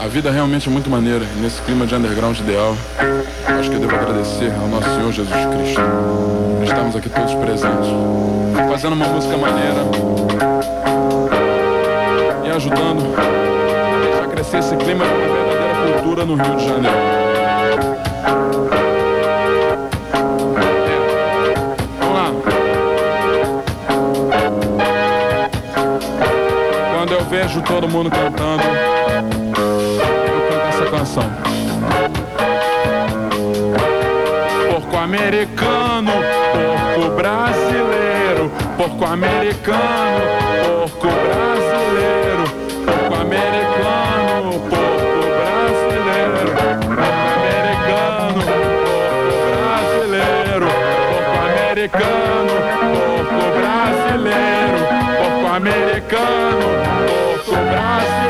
A vida realmente é muito maneira. E nesse clima de underground ideal, acho que eu devo agradecer ao nosso Senhor Jesus Cristo. Estamos aqui todos presentes, fazendo uma música maneira e ajudando a crescer esse clima de uma verdadeira cultura no Rio de Janeiro. Vejo todo mundo cantando, americano, porco brasileiro, porco americano, porco brasileiro, porco americano, porco brasileiro, porco americano, porco brasileiro, porco americano, porco brasileiro, porco americano, porco brasileiro,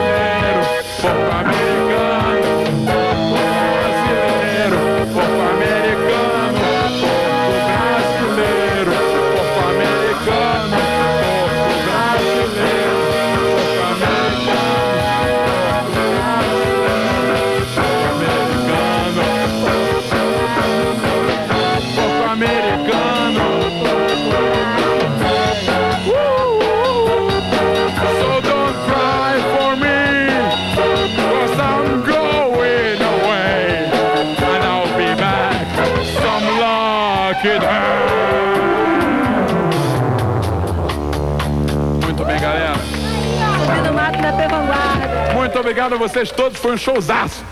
Muito bem, galera. Muito obrigado a vocês todos, foi um showzaço.